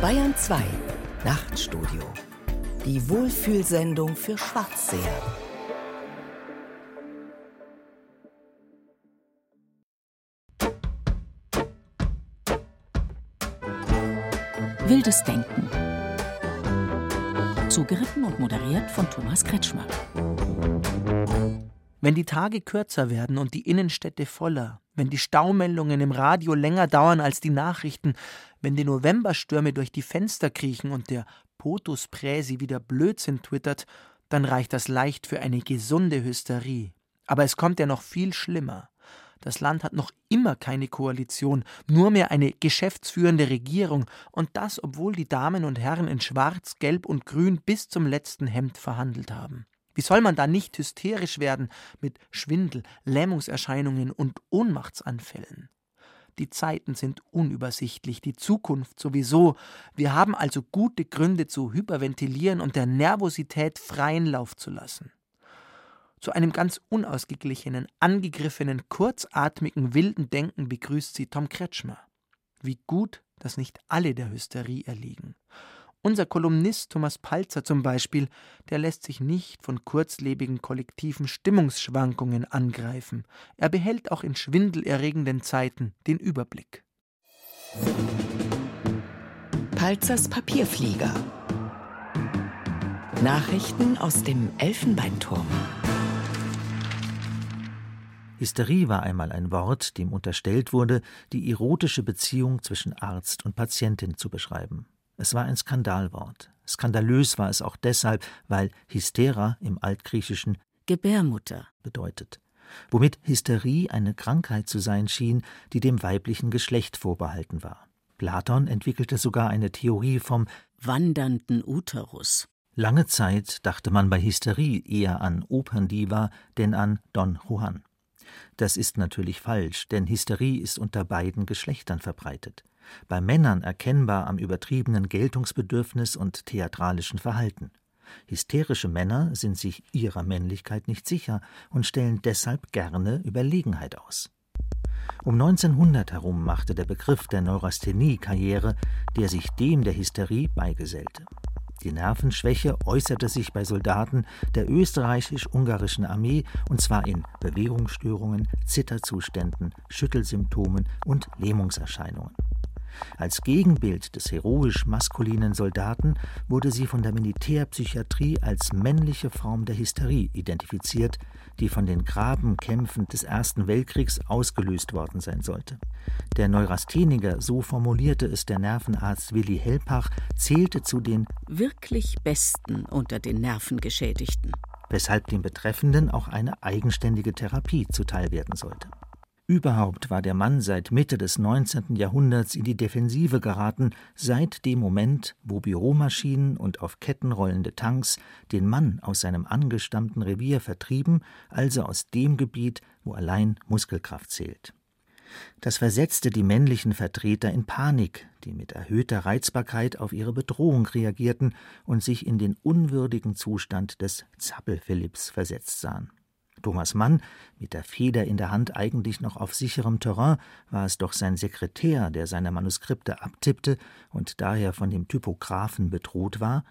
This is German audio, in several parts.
Bayern 2 Nachtstudio. Die Wohlfühlsendung für Schwarzseher. Wildes Denken. Zugeritten und moderiert von Thomas Kretschmer. Wenn die Tage kürzer werden und die Innenstädte voller, wenn die Staumeldungen im Radio länger dauern als die Nachrichten, wenn die Novemberstürme durch die Fenster kriechen und der Potus Präsi wieder Blödsinn twittert, dann reicht das leicht für eine gesunde Hysterie. Aber es kommt ja noch viel schlimmer. Das Land hat noch immer keine Koalition, nur mehr eine geschäftsführende Regierung, und das, obwohl die Damen und Herren in Schwarz, Gelb und Grün bis zum letzten Hemd verhandelt haben. Wie soll man da nicht hysterisch werden mit Schwindel, Lähmungserscheinungen und Ohnmachtsanfällen? Die Zeiten sind unübersichtlich, die Zukunft sowieso. Wir haben also gute Gründe zu hyperventilieren und der Nervosität freien Lauf zu lassen. Zu einem ganz unausgeglichenen, angegriffenen, kurzatmigen, wilden Denken begrüßt sie Tom Kretschmer. Wie gut, dass nicht alle der Hysterie erliegen. Unser Kolumnist Thomas Palzer zum Beispiel, der lässt sich nicht von kurzlebigen kollektiven Stimmungsschwankungen angreifen. Er behält auch in schwindelerregenden Zeiten den Überblick. Palzers Papierflieger. Nachrichten aus dem Elfenbeinturm. Hysterie war einmal ein Wort, dem unterstellt wurde, die erotische Beziehung zwischen Arzt und Patientin zu beschreiben. Es war ein Skandalwort. Skandalös war es auch deshalb, weil Hystera im Altgriechischen Gebärmutter bedeutet, womit Hysterie eine Krankheit zu sein schien, die dem weiblichen Geschlecht vorbehalten war. Platon entwickelte sogar eine Theorie vom wandernden Uterus. Lange Zeit dachte man bei Hysterie eher an Operndiva denn an Don Juan. Das ist natürlich falsch, denn Hysterie ist unter beiden Geschlechtern verbreitet bei Männern erkennbar am übertriebenen Geltungsbedürfnis und theatralischen Verhalten. Hysterische Männer sind sich ihrer Männlichkeit nicht sicher und stellen deshalb gerne Überlegenheit aus. Um 1900 herum machte der Begriff der Neurasthenie Karriere, der sich dem der Hysterie beigesellte. Die Nervenschwäche äußerte sich bei Soldaten der österreichisch-ungarischen Armee und zwar in Bewegungsstörungen, Zitterzuständen, Schüttelsymptomen und Lähmungserscheinungen. Als Gegenbild des heroisch maskulinen Soldaten wurde sie von der Militärpsychiatrie als männliche Form der Hysterie identifiziert, die von den Grabenkämpfen des Ersten Weltkriegs ausgelöst worden sein sollte. Der Neurastheniker, so formulierte es der Nervenarzt Willi Helpach, zählte zu den wirklich Besten unter den Nervengeschädigten, weshalb dem Betreffenden auch eine eigenständige Therapie zuteil werden sollte. Überhaupt war der Mann seit Mitte des 19. Jahrhunderts in die Defensive geraten, seit dem Moment, wo Büromaschinen und auf Ketten rollende Tanks den Mann aus seinem angestammten Revier vertrieben, also aus dem Gebiet, wo allein Muskelkraft zählt. Das versetzte die männlichen Vertreter in Panik, die mit erhöhter Reizbarkeit auf ihre Bedrohung reagierten und sich in den unwürdigen Zustand des Zappel-Philipps versetzt sahen. Thomas Mann, mit der Feder in der Hand eigentlich noch auf sicherem Terrain, war es doch sein Sekretär, der seine Manuskripte abtippte und daher von dem Typographen bedroht war.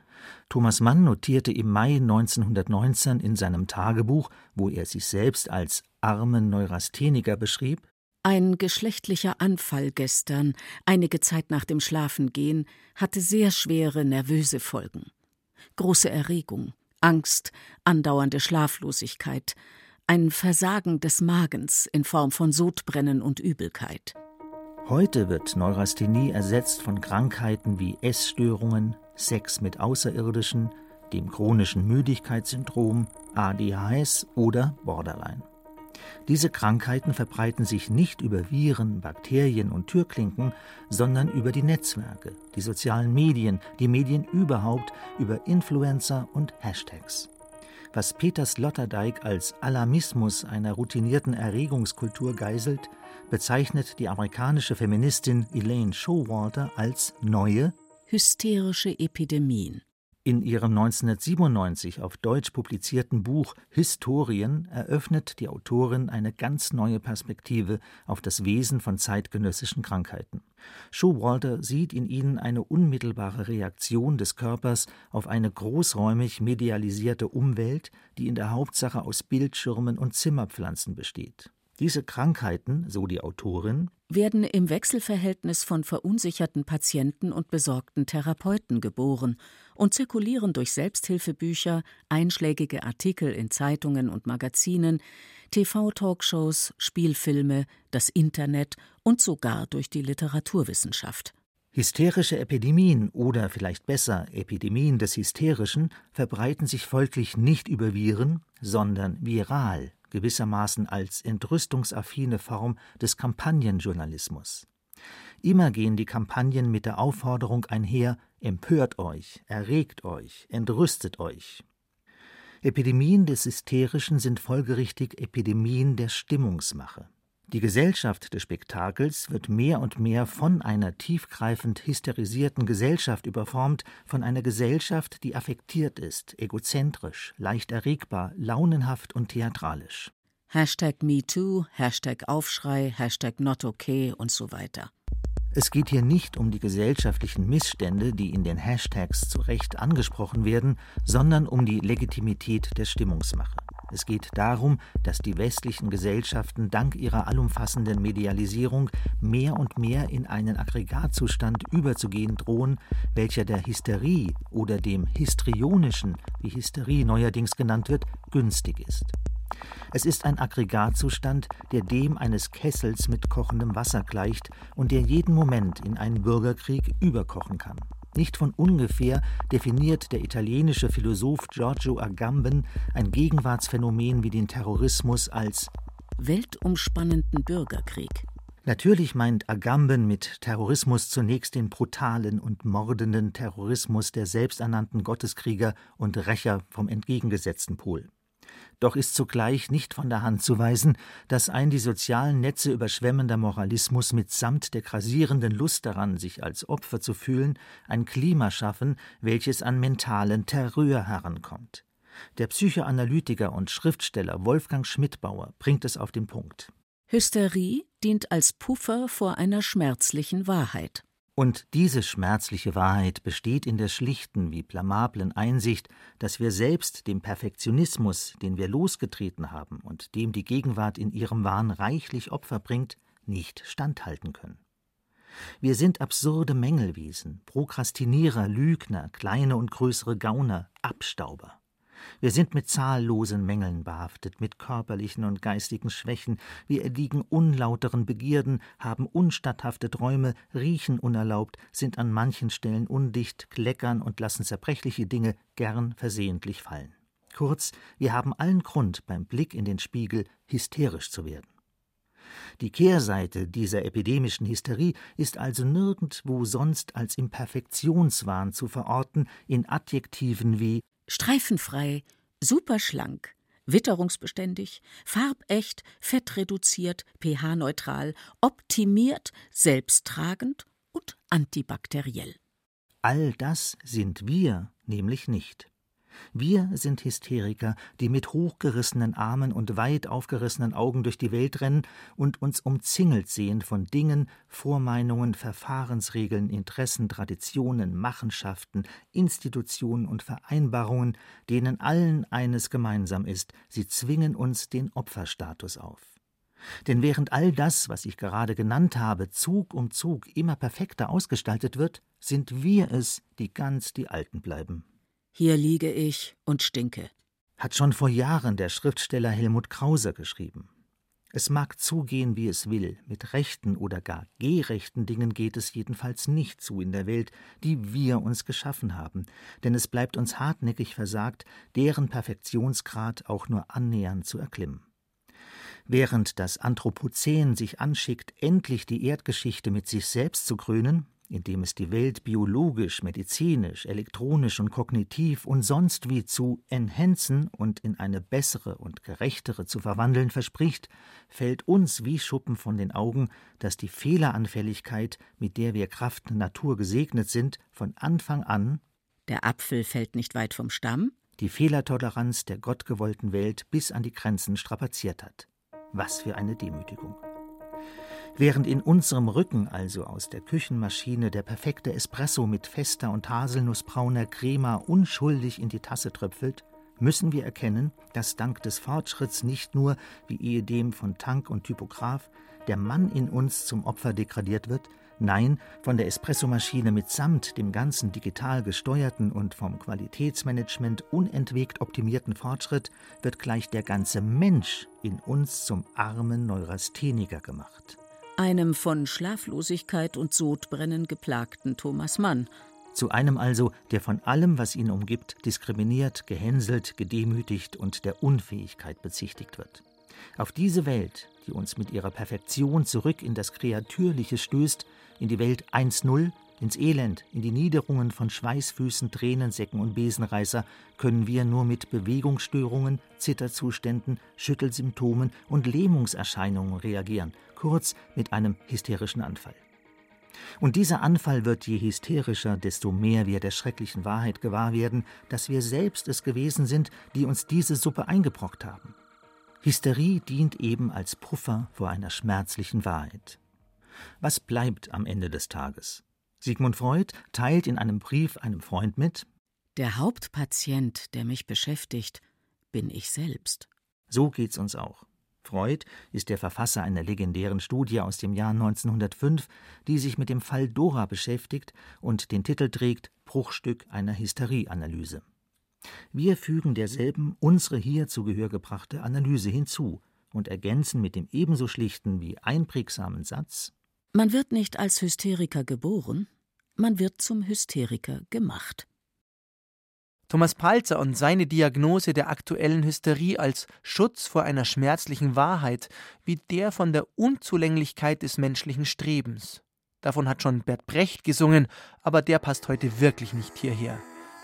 Thomas Mann notierte im Mai 1919 in seinem Tagebuch, wo er sich selbst als armen Neurastheniker beschrieb, ein geschlechtlicher Anfall gestern, einige Zeit nach dem Schlafengehen, hatte sehr schwere nervöse Folgen. Große Erregung, Angst, andauernde Schlaflosigkeit, ein Versagen des Magens in Form von Sodbrennen und Übelkeit. Heute wird Neurasthenie ersetzt von Krankheiten wie Essstörungen, Sex mit Außerirdischen, dem chronischen Müdigkeitssyndrom, ADHS oder Borderline. Diese Krankheiten verbreiten sich nicht über Viren, Bakterien und Türklinken, sondern über die Netzwerke, die sozialen Medien, die Medien überhaupt, über Influencer und Hashtags. Was Peter Sloterdijk als Alarmismus einer routinierten Erregungskultur geißelt, bezeichnet die amerikanische Feministin Elaine Showalter als neue hysterische Epidemien. In ihrem 1997 auf Deutsch publizierten Buch Historien eröffnet die Autorin eine ganz neue Perspektive auf das Wesen von zeitgenössischen Krankheiten. Showalter sieht in ihnen eine unmittelbare Reaktion des Körpers auf eine großräumig medialisierte Umwelt, die in der Hauptsache aus Bildschirmen und Zimmerpflanzen besteht. Diese Krankheiten, so die Autorin, werden im Wechselverhältnis von verunsicherten Patienten und besorgten Therapeuten geboren und zirkulieren durch Selbsthilfebücher, einschlägige Artikel in Zeitungen und Magazinen, TV-Talkshows, Spielfilme, das Internet und sogar durch die Literaturwissenschaft. Hysterische Epidemien oder vielleicht besser Epidemien des Hysterischen verbreiten sich folglich nicht über Viren, sondern viral gewissermaßen als entrüstungsaffine Form des Kampagnenjournalismus. Immer gehen die Kampagnen mit der Aufforderung einher, empört euch, erregt euch, entrüstet euch. Epidemien des Hysterischen sind folgerichtig Epidemien der Stimmungsmache. Die Gesellschaft des Spektakels wird mehr und mehr von einer tiefgreifend hysterisierten Gesellschaft überformt, von einer Gesellschaft, die affektiert ist, egozentrisch, leicht erregbar, launenhaft und theatralisch. Hashtag MeToo, Hashtag Aufschrei, Hashtag Not Okay und so weiter. Es geht hier nicht um die gesellschaftlichen Missstände, die in den Hashtags zu Recht angesprochen werden, sondern um die Legitimität der Stimmungsmache. Es geht darum, dass die westlichen Gesellschaften dank ihrer allumfassenden Medialisierung mehr und mehr in einen Aggregatzustand überzugehen drohen, welcher der Hysterie oder dem Histrionischen, wie Hysterie neuerdings genannt wird, günstig ist. Es ist ein Aggregatzustand, der dem eines Kessels mit kochendem Wasser gleicht und der jeden Moment in einen Bürgerkrieg überkochen kann. Nicht von ungefähr definiert der italienische Philosoph Giorgio Agamben ein Gegenwartsphänomen wie den Terrorismus als weltumspannenden Bürgerkrieg. Natürlich meint Agamben mit Terrorismus zunächst den brutalen und mordenden Terrorismus der selbsternannten Gotteskrieger und Rächer vom entgegengesetzten Pol. Doch ist zugleich nicht von der Hand zu weisen, dass ein die sozialen Netze überschwemmender Moralismus mitsamt der krasierenden Lust daran, sich als Opfer zu fühlen, ein Klima schaffen, welches an mentalen Terror herankommt. Der Psychoanalytiker und Schriftsteller Wolfgang Schmidbauer bringt es auf den Punkt. Hysterie dient als Puffer vor einer schmerzlichen Wahrheit. Und diese schmerzliche Wahrheit besteht in der schlichten wie blamablen Einsicht, dass wir selbst dem Perfektionismus, den wir losgetreten haben und dem die Gegenwart in ihrem Wahn reichlich Opfer bringt, nicht standhalten können. Wir sind absurde Mängelwesen, Prokrastinierer, Lügner, kleine und größere Gauner, Abstauber. Wir sind mit zahllosen Mängeln behaftet, mit körperlichen und geistigen Schwächen, wir erliegen unlauteren Begierden, haben unstatthafte Träume, riechen unerlaubt, sind an manchen Stellen undicht, kleckern und lassen zerbrechliche Dinge gern versehentlich fallen. Kurz, wir haben allen Grund, beim Blick in den Spiegel hysterisch zu werden. Die Kehrseite dieser epidemischen Hysterie ist also nirgendwo sonst als im Perfektionswahn zu verorten, in Adjektiven wie streifenfrei, superschlank, witterungsbeständig, farbecht, fettreduziert, pH-neutral, optimiert, selbsttragend und antibakteriell. All das sind wir nämlich nicht. Wir sind Hysteriker, die mit hochgerissenen Armen und weit aufgerissenen Augen durch die Welt rennen und uns umzingelt sehen von Dingen, Vormeinungen, Verfahrensregeln, Interessen, Traditionen, Machenschaften, Institutionen und Vereinbarungen, denen allen eines gemeinsam ist, sie zwingen uns den Opferstatus auf. Denn während all das, was ich gerade genannt habe, Zug um Zug immer perfekter ausgestaltet wird, sind wir es, die ganz die Alten bleiben. Hier liege ich und stinke. Hat schon vor Jahren der Schriftsteller Helmut Krauser geschrieben. Es mag zugehen, wie es will, mit rechten oder gar gerechten Dingen geht es jedenfalls nicht zu in der Welt, die wir uns geschaffen haben, denn es bleibt uns hartnäckig versagt, deren Perfektionsgrad auch nur annähernd zu erklimmen. Während das Anthropozän sich anschickt, endlich die Erdgeschichte mit sich selbst zu krönen, indem es die Welt biologisch, medizinisch, elektronisch und kognitiv und sonst wie zu enhänzen und in eine bessere und gerechtere zu verwandeln verspricht, fällt uns wie Schuppen von den Augen, dass die Fehleranfälligkeit, mit der wir Kraft Natur gesegnet sind, von Anfang an Der Apfel fällt nicht weit vom Stamm. Die Fehlertoleranz der gottgewollten Welt bis an die Grenzen strapaziert hat. Was für eine Demütigung. Während in unserem Rücken also aus der Küchenmaschine der perfekte Espresso mit fester und haselnussbrauner Crema unschuldig in die Tasse tröpfelt, müssen wir erkennen, dass dank des Fortschritts nicht nur, wie ehedem von Tank und Typograph, der Mann in uns zum Opfer degradiert wird, nein, von der Espressomaschine mitsamt dem ganzen digital gesteuerten und vom Qualitätsmanagement unentwegt optimierten Fortschritt wird gleich der ganze Mensch in uns zum armen Neurastheniker gemacht. Einem von Schlaflosigkeit und Sodbrennen geplagten Thomas Mann, zu einem also, der von allem, was ihn umgibt, diskriminiert, gehänselt, gedemütigt und der Unfähigkeit bezichtigt wird. Auf diese Welt, die uns mit ihrer Perfektion zurück in das Kreatürliche stößt, in die Welt 1-0, ins Elend, in die Niederungen von Schweißfüßen, Tränensäcken und Besenreißer, können wir nur mit Bewegungsstörungen, Zitterzuständen, Schüttelsymptomen und Lähmungserscheinungen reagieren, kurz mit einem hysterischen Anfall. Und dieser Anfall wird je hysterischer, desto mehr wir der schrecklichen Wahrheit gewahr werden, dass wir selbst es gewesen sind, die uns diese Suppe eingebrockt haben. Hysterie dient eben als Puffer vor einer schmerzlichen Wahrheit. Was bleibt am Ende des Tages? Sigmund Freud teilt in einem Brief einem Freund mit Der Hauptpatient, der mich beschäftigt, bin ich selbst. So geht's uns auch. Freud ist der Verfasser einer legendären Studie aus dem Jahr 1905, die sich mit dem Fall Dora beschäftigt und den Titel trägt Bruchstück einer Hysterieanalyse. Wir fügen derselben unsere hier zu Gehör gebrachte Analyse hinzu und ergänzen mit dem ebenso schlichten wie einprägsamen Satz Man wird nicht als Hysteriker geboren, man wird zum Hysteriker gemacht. Thomas Palzer und seine Diagnose der aktuellen Hysterie als Schutz vor einer schmerzlichen Wahrheit, wie der von der Unzulänglichkeit des menschlichen Strebens. Davon hat schon Bert Brecht gesungen, aber der passt heute wirklich nicht hierher.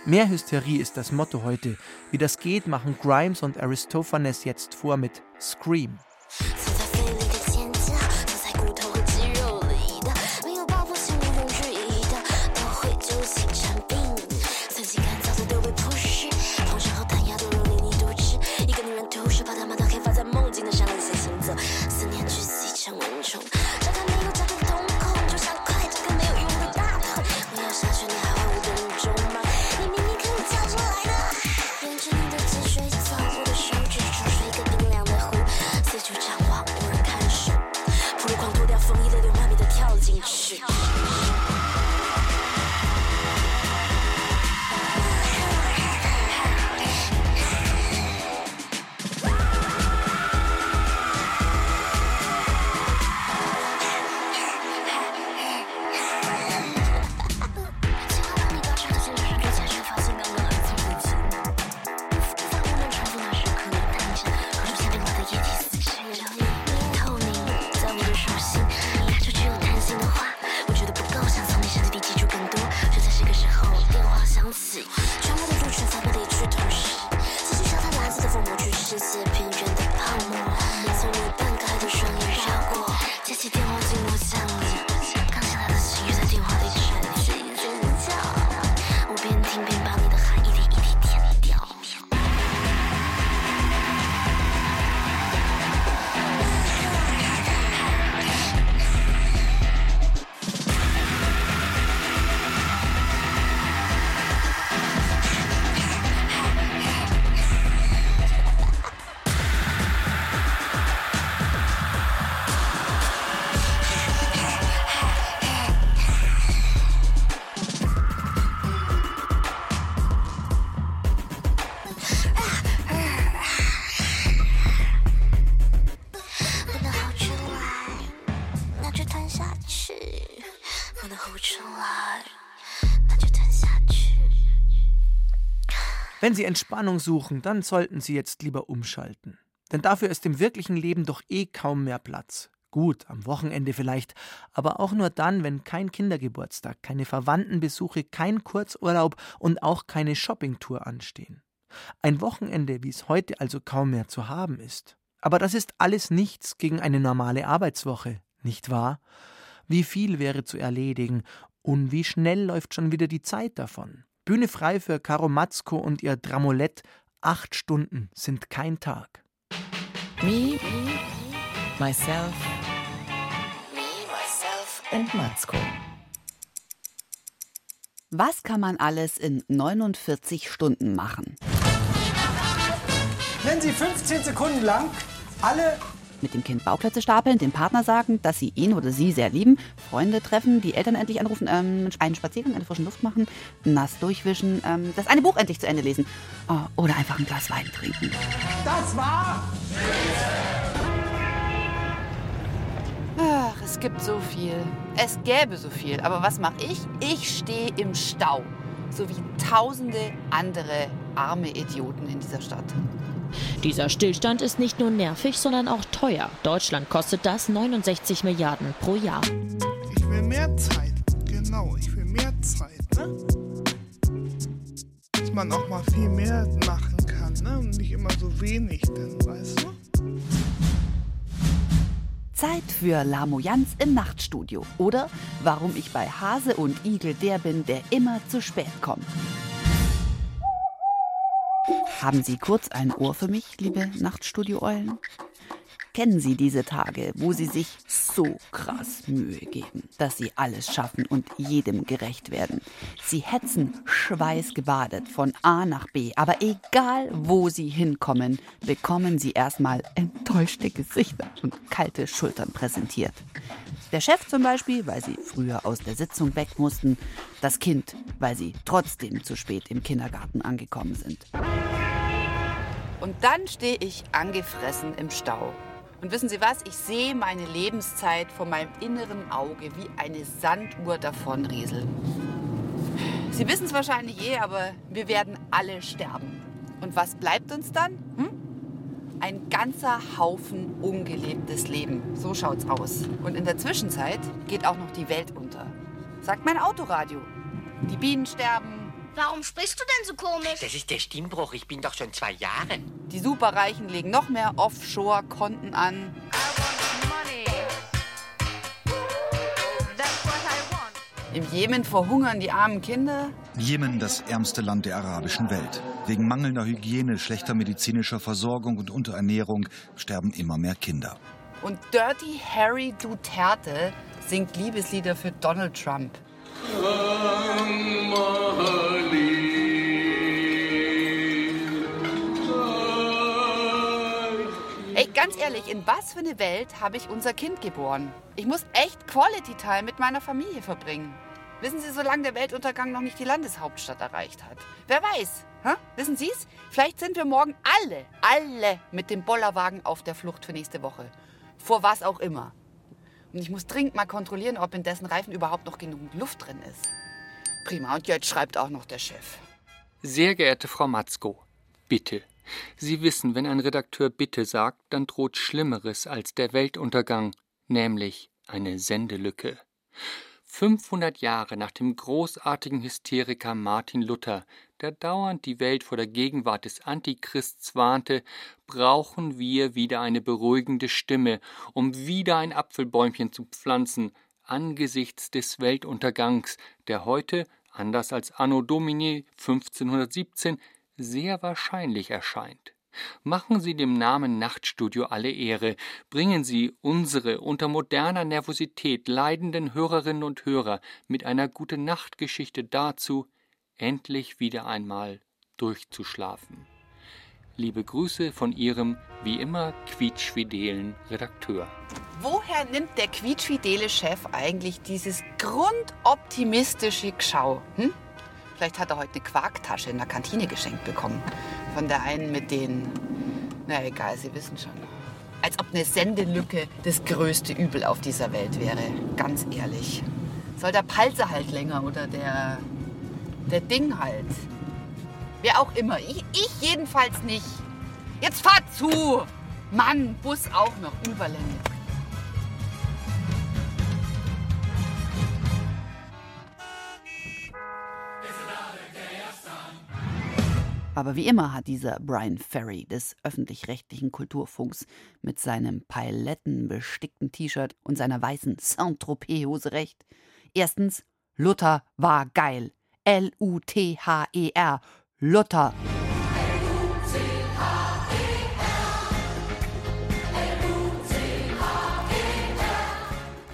Mehr Hysterie ist das Motto heute. Wie das geht, machen Grimes und Aristophanes jetzt vor mit Scream. Wenn Sie Entspannung suchen, dann sollten Sie jetzt lieber umschalten. Denn dafür ist im wirklichen Leben doch eh kaum mehr Platz. Gut, am Wochenende vielleicht, aber auch nur dann, wenn kein Kindergeburtstag, keine Verwandtenbesuche, kein Kurzurlaub und auch keine Shoppingtour anstehen. Ein Wochenende, wie es heute also kaum mehr zu haben ist. Aber das ist alles nichts gegen eine normale Arbeitswoche, nicht wahr? Wie viel wäre zu erledigen und wie schnell läuft schon wieder die Zeit davon? Bühne frei für Karo Matzko und ihr Dramolett. Acht Stunden sind kein Tag. Me, myself, me, myself and Matzko. Was kann man alles in 49 Stunden machen? Wenn Sie 15 Sekunden lang alle mit dem Kind Bauklötze stapeln, dem Partner sagen, dass sie ihn oder sie sehr lieben, Freunde treffen, die Eltern endlich anrufen, ähm, einen Spaziergang in der frischen Luft machen, nass durchwischen, ähm, das eine Buch endlich zu Ende lesen oh, oder einfach ein Glas Wein trinken. Das war... Ach, es gibt so viel. Es gäbe so viel. Aber was mache ich? Ich stehe im Stau. So wie tausende andere arme Idioten in dieser Stadt. Dieser Stillstand ist nicht nur nervig, sondern auch teuer. Deutschland kostet das 69 Milliarden pro Jahr. Ich will mehr Zeit. Genau, ich will mehr Zeit. Ne? Dass man auch mal viel mehr machen kann. Ne? Und nicht immer so wenig, denn, weißt du? Zeit für Lamoyanz im Nachtstudio. Oder warum ich bei Hase und Igel der bin, der immer zu spät kommt. Haben Sie kurz ein Ohr für mich, liebe Nachtstudio-Eulen? Kennen Sie diese Tage, wo Sie sich so krass Mühe geben, dass Sie alles schaffen und jedem gerecht werden? Sie hetzen schweißgebadet von A nach B, aber egal wo Sie hinkommen, bekommen Sie erstmal enttäuschte Gesichter und kalte Schultern präsentiert. Der Chef zum Beispiel, weil Sie früher aus der Sitzung weg mussten, das Kind, weil Sie trotzdem zu spät im Kindergarten angekommen sind. Und dann stehe ich angefressen im Stau. Und wissen Sie was? Ich sehe meine Lebenszeit vor meinem inneren Auge wie eine Sanduhr davonrieseln. Sie wissen es wahrscheinlich eh, aber wir werden alle sterben. Und was bleibt uns dann? Hm? Ein ganzer Haufen ungelebtes Leben. So schaut's aus. Und in der Zwischenzeit geht auch noch die Welt unter. Sagt mein Autoradio. Die Bienen sterben, Warum sprichst du denn so komisch? Das ist der Stimmbruch. Ich bin doch schon zwei Jahre. Die Superreichen legen noch mehr Offshore-Konten an. Im Jemen verhungern die armen Kinder. Jemen, das ärmste Land der arabischen Welt. Wegen mangelnder Hygiene, schlechter medizinischer Versorgung und Unterernährung sterben immer mehr Kinder. Und Dirty Harry Duterte singt Liebeslieder für Donald Trump. Ey, ganz ehrlich, in was für eine Welt habe ich unser Kind geboren? Ich muss echt Quality Time mit meiner Familie verbringen. Wissen Sie, solange der Weltuntergang noch nicht die Landeshauptstadt erreicht hat. Wer weiß? Hä? Wissen Sie es? Vielleicht sind wir morgen alle, alle mit dem Bollerwagen auf der Flucht für nächste Woche. Vor was auch immer. Und ich muss dringend mal kontrollieren, ob in dessen Reifen überhaupt noch genug Luft drin ist. Prima, und jetzt schreibt auch noch der Chef. Sehr geehrte Frau Matzko, bitte. Sie wissen, wenn ein Redakteur bitte sagt, dann droht Schlimmeres als der Weltuntergang, nämlich eine Sendelücke. 500 Jahre nach dem großartigen Hysteriker Martin Luther, der dauernd die Welt vor der Gegenwart des Antichrists warnte, brauchen wir wieder eine beruhigende Stimme, um wieder ein Apfelbäumchen zu pflanzen, angesichts des Weltuntergangs, der heute, anders als Anno Domini 1517, sehr wahrscheinlich erscheint. Machen Sie dem Namen Nachtstudio alle Ehre, bringen Sie unsere unter moderner Nervosität leidenden Hörerinnen und Hörer mit einer gute Nachtgeschichte dazu, endlich wieder einmal durchzuschlafen. Liebe Grüße von Ihrem wie immer quietschfidelen Redakteur. Woher nimmt der quietschfidele Chef eigentlich dieses grundoptimistische Geschau? Hm? Vielleicht hat er heute eine Quarktasche in der Kantine geschenkt bekommen. Von der einen mit den. Na egal, Sie wissen schon. Als ob eine Sendelücke das größte Übel auf dieser Welt wäre. Ganz ehrlich. Soll der Palzer halt länger oder der. der Ding halt? Wer auch immer. Ich, ich jedenfalls nicht. Jetzt fahrt zu! Mann, Bus auch noch, Überlänge. Aber wie immer hat dieser Brian Ferry des öffentlich-rechtlichen Kulturfunks mit seinem palettenbestickten T-Shirt und seiner weißen Saint-Tropez-Hose recht. Erstens, Luther war geil. L-U-T-H-E-R. Luther.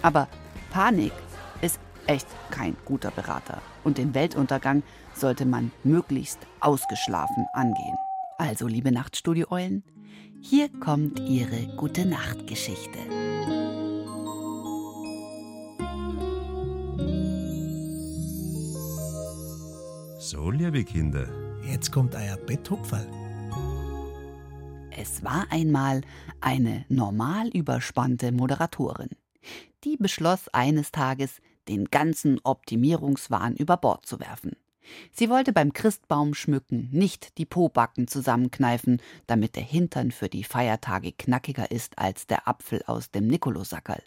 Aber Panik ist echt kein guter Berater. Und den Weltuntergang sollte man möglichst ausgeschlafen angehen. Also, liebe Nachtstudio-Eulen, hier kommt Ihre Gute Nacht-Geschichte. So, liebe Kinder. Jetzt kommt euer Betthupferl. Es war einmal eine normal überspannte Moderatorin. Die beschloss eines Tages, den ganzen Optimierungswahn über Bord zu werfen. Sie wollte beim Christbaumschmücken nicht die Pobacken zusammenkneifen, damit der Hintern für die Feiertage knackiger ist als der Apfel aus dem Nikolosackerl.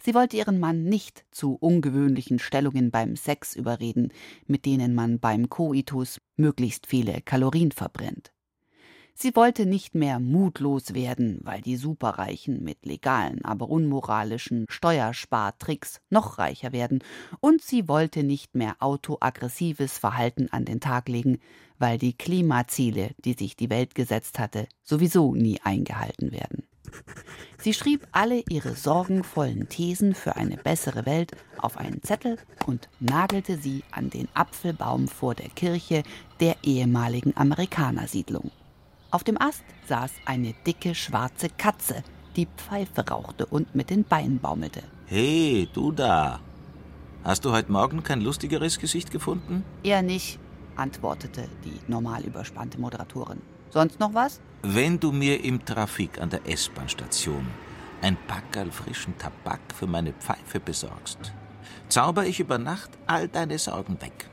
Sie wollte ihren Mann nicht zu ungewöhnlichen Stellungen beim Sex überreden, mit denen man beim Koitus möglichst viele Kalorien verbrennt. Sie wollte nicht mehr mutlos werden, weil die Superreichen mit legalen, aber unmoralischen Steuerspartricks noch reicher werden, und sie wollte nicht mehr autoaggressives Verhalten an den Tag legen, weil die Klimaziele, die sich die Welt gesetzt hatte, sowieso nie eingehalten werden. Sie schrieb alle ihre sorgenvollen Thesen für eine bessere Welt auf einen Zettel und nagelte sie an den Apfelbaum vor der Kirche der ehemaligen Amerikanersiedlung. Auf dem Ast saß eine dicke schwarze Katze, die Pfeife rauchte und mit den Beinen baumelte. Hey, du da. Hast du heute Morgen kein lustigeres Gesicht gefunden? Eher nicht, antwortete die normal überspannte Moderatorin. Sonst noch was? Wenn du mir im Trafik an der S-Bahn-Station ein Packerl frischen Tabak für meine Pfeife besorgst, zauber ich über Nacht all deine Sorgen weg.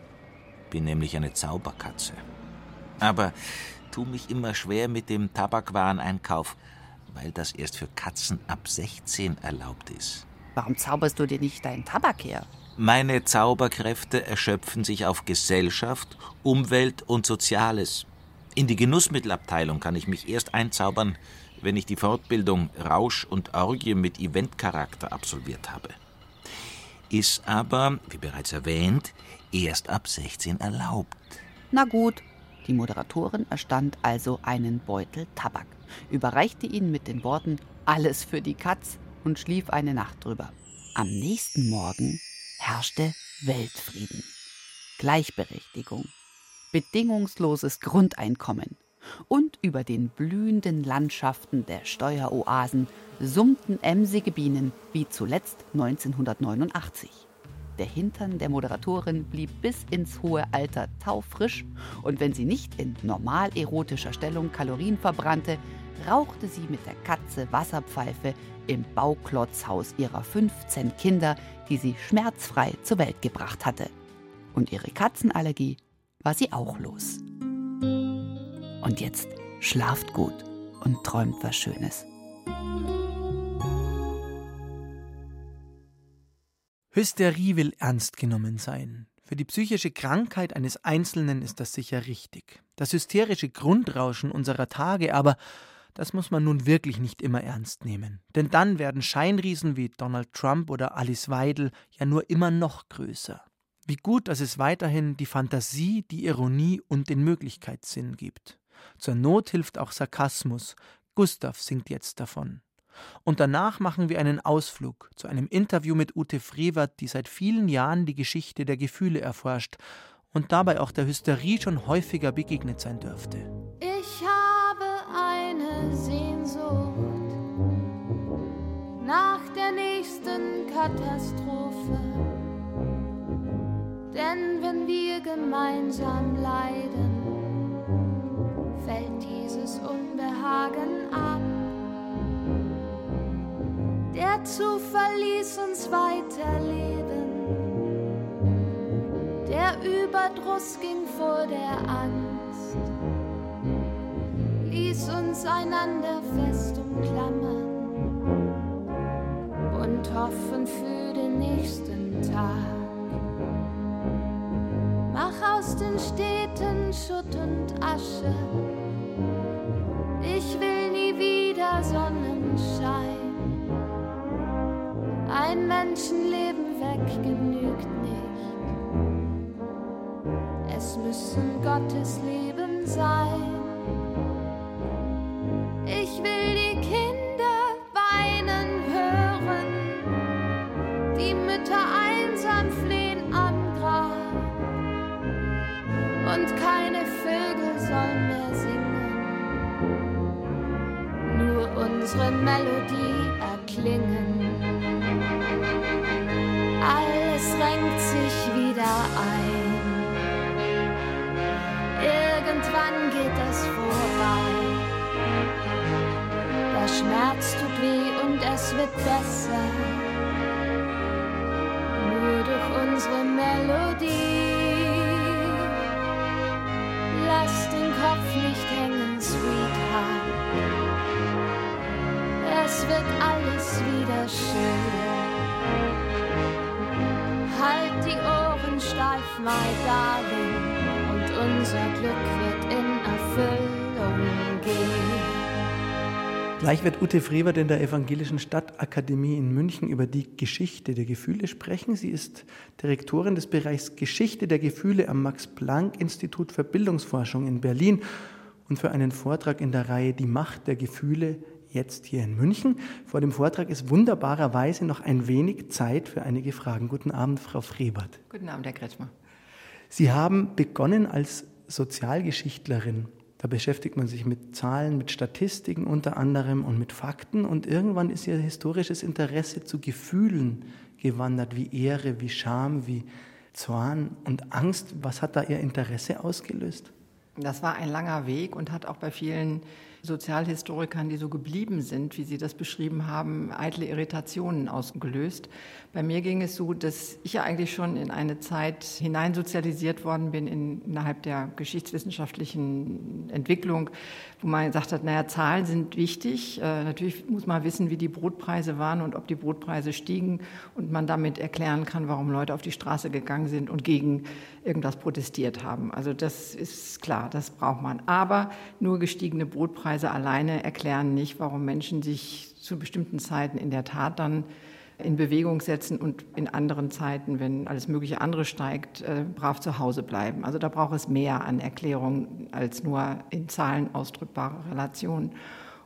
Bin nämlich eine Zauberkatze. Aber tu mich immer schwer mit dem Tabakwareneinkauf, weil das erst für Katzen ab 16 erlaubt ist. Warum zauberst du dir nicht deinen Tabak her? Meine Zauberkräfte erschöpfen sich auf Gesellschaft, Umwelt und Soziales. In die Genussmittelabteilung kann ich mich erst einzaubern, wenn ich die Fortbildung Rausch und Orgie mit Eventcharakter absolviert habe. Ist aber, wie bereits erwähnt, erst ab 16 erlaubt. Na gut, die Moderatorin erstand also einen Beutel Tabak, überreichte ihn mit den Worten Alles für die Katz und schlief eine Nacht drüber. Am nächsten Morgen herrschte Weltfrieden, Gleichberechtigung, bedingungsloses Grundeinkommen und über den blühenden Landschaften der Steueroasen summten emsige Bienen wie zuletzt 1989. Der Hintern der Moderatorin blieb bis ins hohe Alter taufrisch und wenn sie nicht in normal erotischer Stellung Kalorien verbrannte, rauchte sie mit der Katze Wasserpfeife im Bauklotzhaus ihrer 15 Kinder, die sie schmerzfrei zur Welt gebracht hatte. Und ihre Katzenallergie war sie auch los. Und jetzt schlaft gut und träumt was Schönes. Hysterie will ernst genommen sein. Für die psychische Krankheit eines Einzelnen ist das sicher richtig. Das hysterische Grundrauschen unserer Tage aber, das muss man nun wirklich nicht immer ernst nehmen. Denn dann werden Scheinriesen wie Donald Trump oder Alice Weidel ja nur immer noch größer. Wie gut, dass es weiterhin die Fantasie, die Ironie und den Möglichkeitssinn gibt. Zur Not hilft auch Sarkasmus. Gustav singt jetzt davon. Und danach machen wir einen Ausflug zu einem Interview mit Ute Frevert, die seit vielen Jahren die Geschichte der Gefühle erforscht und dabei auch der Hysterie schon häufiger begegnet sein dürfte. Ich habe eine Sehnsucht nach der nächsten Katastrophe. Denn wenn wir gemeinsam leiden, fällt dieses Unbehagen ab. Der Zufall ließ uns weiterleben. Der Überdruss ging vor der Angst, ließ uns einander fest umklammern und hoffen für den nächsten Tag. Mach aus den Städten Schutt und Asche. Ich will nie wieder Sonnenschein. Ein Menschenleben weg genügt nicht. es müssen Gottes Leben sein. Ich will die Kinder weinen hören, die Mütter einsam flehen am Grab und keine Vögel sollen mehr singen, nur unsere Melodie erklingen. Der Schmerz tut weh und es wird besser. Nur durch unsere Melodie. Lass den Kopf nicht hängen, Sweetheart. Es wird alles wieder schön. Halt die Ohren steif, my darling, und unser Glück wird in Erfüllung gehen. Gleich wird Ute Frevert in der Evangelischen Stadtakademie in München über die Geschichte der Gefühle sprechen. Sie ist Direktorin des Bereichs Geschichte der Gefühle am Max-Planck-Institut für Bildungsforschung in Berlin und für einen Vortrag in der Reihe Die Macht der Gefühle jetzt hier in München. Vor dem Vortrag ist wunderbarerweise noch ein wenig Zeit für einige Fragen. Guten Abend, Frau Frebert. Guten Abend, Herr Kretschmer. Sie haben begonnen als Sozialgeschichtlerin. Da beschäftigt man sich mit Zahlen, mit Statistiken unter anderem und mit Fakten. Und irgendwann ist Ihr historisches Interesse zu Gefühlen gewandert, wie Ehre, wie Scham, wie Zorn und Angst. Was hat da Ihr Interesse ausgelöst? Das war ein langer Weg und hat auch bei vielen Sozialhistorikern, die so geblieben sind, wie Sie das beschrieben haben, eitle Irritationen ausgelöst. Bei mir ging es so, dass ich ja eigentlich schon in eine Zeit hineinsozialisiert worden bin in, innerhalb der geschichtswissenschaftlichen Entwicklung, wo man gesagt hat, naja, Zahlen sind wichtig. Äh, natürlich muss man wissen, wie die Brotpreise waren und ob die Brotpreise stiegen und man damit erklären kann, warum Leute auf die Straße gegangen sind und gegen irgendwas protestiert haben. Also das ist klar, das braucht man. Aber nur gestiegene Brotpreise alleine erklären nicht, warum Menschen sich zu bestimmten Zeiten in der Tat dann in Bewegung setzen und in anderen Zeiten, wenn alles mögliche andere steigt, äh, brav zu Hause bleiben. Also da braucht es mehr an Erklärungen als nur in Zahlen ausdrückbare Relationen.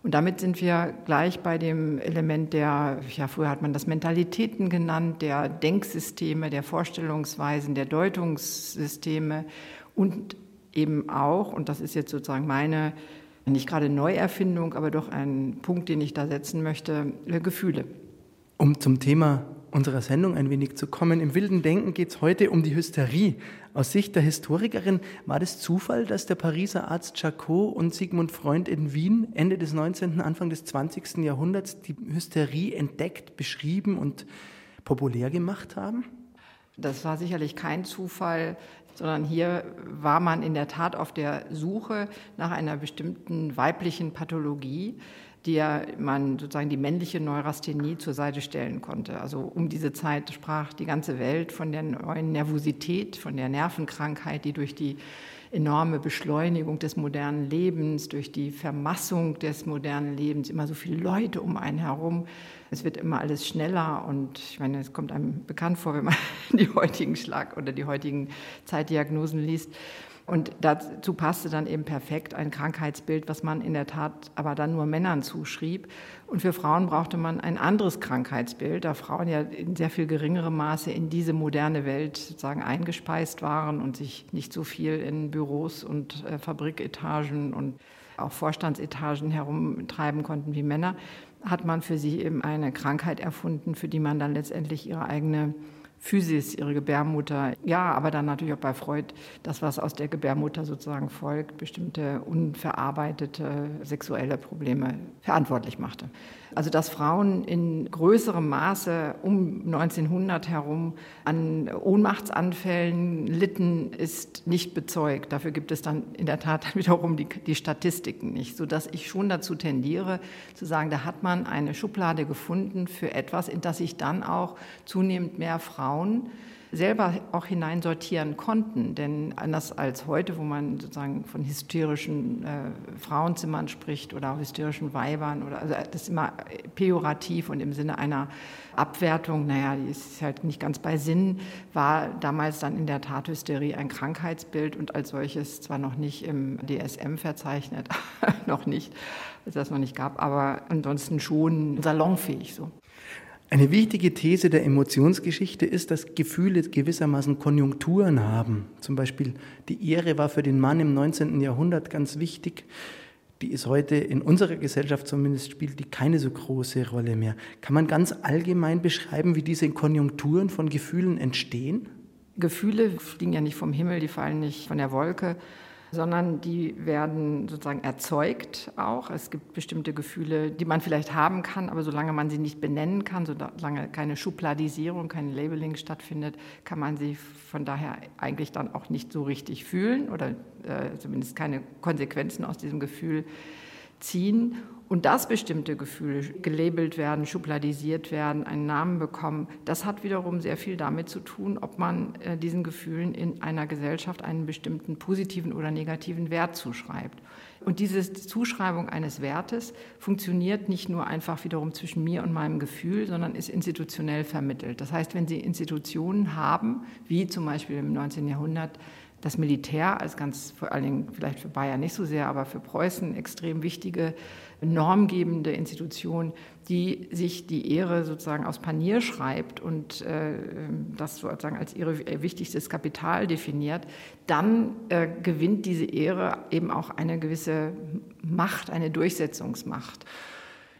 Und damit sind wir gleich bei dem Element der, ja, früher hat man das Mentalitäten genannt, der Denksysteme, der Vorstellungsweisen, der Deutungssysteme und eben auch, und das ist jetzt sozusagen meine, nicht gerade Neuerfindung, aber doch ein Punkt, den ich da setzen möchte, Gefühle. Um zum Thema unserer Sendung ein wenig zu kommen, im wilden Denken geht es heute um die Hysterie. Aus Sicht der Historikerin war das Zufall, dass der Pariser Arzt Charcot und Sigmund Freund in Wien Ende des 19., Anfang des 20. Jahrhunderts die Hysterie entdeckt, beschrieben und populär gemacht haben? Das war sicherlich kein Zufall, sondern hier war man in der Tat auf der Suche nach einer bestimmten weiblichen Pathologie, der man sozusagen die männliche Neurasthenie zur Seite stellen konnte. Also um diese Zeit sprach die ganze Welt von der neuen Nervosität, von der Nervenkrankheit, die durch die enorme Beschleunigung des modernen Lebens, durch die Vermassung des modernen Lebens, immer so viele Leute um einen herum. Es wird immer alles schneller und ich meine, es kommt einem bekannt vor, wenn man die heutigen Schlag- oder die heutigen Zeitdiagnosen liest. Und dazu passte dann eben perfekt ein Krankheitsbild, was man in der Tat aber dann nur Männern zuschrieb. Und für Frauen brauchte man ein anderes Krankheitsbild, da Frauen ja in sehr viel geringerem Maße in diese moderne Welt sozusagen eingespeist waren und sich nicht so viel in Büros und äh, Fabriketagen und auch Vorstandsetagen herumtreiben konnten wie Männer, hat man für sie eben eine Krankheit erfunden, für die man dann letztendlich ihre eigene Physis, ihre Gebärmutter. Ja, aber dann natürlich auch bei Freud das, was aus der Gebärmutter sozusagen folgt, bestimmte unverarbeitete sexuelle Probleme verantwortlich machte. Also dass Frauen in größerem Maße um 1900 herum an Ohnmachtsanfällen litten, ist nicht bezeugt. Dafür gibt es dann in der Tat wiederum die, die Statistiken nicht, sodass ich schon dazu tendiere zu sagen, da hat man eine Schublade gefunden für etwas, in das sich dann auch zunehmend mehr Frauen selber auch hineinsortieren konnten. Denn anders als heute, wo man sozusagen von hysterischen äh, Frauenzimmern spricht oder auch hysterischen Weibern, oder, also das ist immer pejorativ und im Sinne einer Abwertung, naja, die ist halt nicht ganz bei Sinn, war damals dann in der Tat Hysterie ein Krankheitsbild und als solches zwar noch nicht im DSM verzeichnet, noch nicht, dass das noch nicht gab, aber ansonsten schon salonfähig so. Eine wichtige These der Emotionsgeschichte ist, dass Gefühle gewissermaßen Konjunkturen haben. Zum Beispiel die Ehre war für den Mann im 19. Jahrhundert ganz wichtig. Die ist heute in unserer Gesellschaft zumindest spielt die keine so große Rolle mehr. Kann man ganz allgemein beschreiben, wie diese Konjunkturen von Gefühlen entstehen? Gefühle fliegen ja nicht vom Himmel, die fallen nicht von der Wolke, sondern die werden sozusagen erzeugt auch. Es gibt bestimmte Gefühle, die man vielleicht haben kann, aber solange man sie nicht benennen kann, solange keine Schubladisierung, kein Labeling stattfindet, kann man sie von daher eigentlich dann auch nicht so richtig fühlen oder äh, zumindest keine Konsequenzen aus diesem Gefühl ziehen und dass bestimmte Gefühle gelabelt werden, schubladisiert werden, einen Namen bekommen, das hat wiederum sehr viel damit zu tun, ob man äh, diesen Gefühlen in einer Gesellschaft einen bestimmten positiven oder negativen Wert zuschreibt. Und diese Zuschreibung eines Wertes funktioniert nicht nur einfach wiederum zwischen mir und meinem Gefühl, sondern ist institutionell vermittelt. Das heißt, wenn Sie Institutionen haben, wie zum Beispiel im 19. Jahrhundert das Militär als ganz, vor allen Dingen vielleicht für Bayern nicht so sehr, aber für Preußen extrem wichtige normgebende Institution, die sich die Ehre sozusagen aus Panier schreibt und äh, das sozusagen als ihre wichtigstes Kapital definiert, dann äh, gewinnt diese Ehre eben auch eine gewisse Macht, eine Durchsetzungsmacht.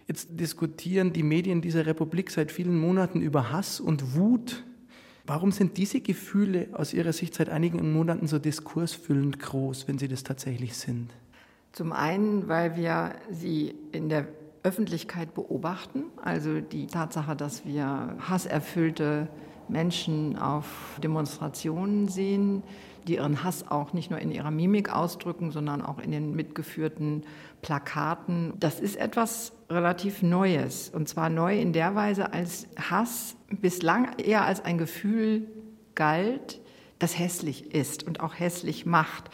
Jetzt diskutieren die Medien dieser Republik seit vielen Monaten über Hass und Wut. Warum sind diese Gefühle aus Ihrer Sicht seit einigen Monaten so diskursfüllend groß, wenn sie das tatsächlich sind? Zum einen, weil wir sie in der Öffentlichkeit beobachten, also die Tatsache, dass wir hasserfüllte Menschen auf Demonstrationen sehen, die ihren Hass auch nicht nur in ihrer Mimik ausdrücken, sondern auch in den mitgeführten Plakaten. Das ist etwas relativ Neues. Und zwar neu in der Weise, als Hass bislang eher als ein Gefühl galt, das hässlich ist und auch hässlich macht.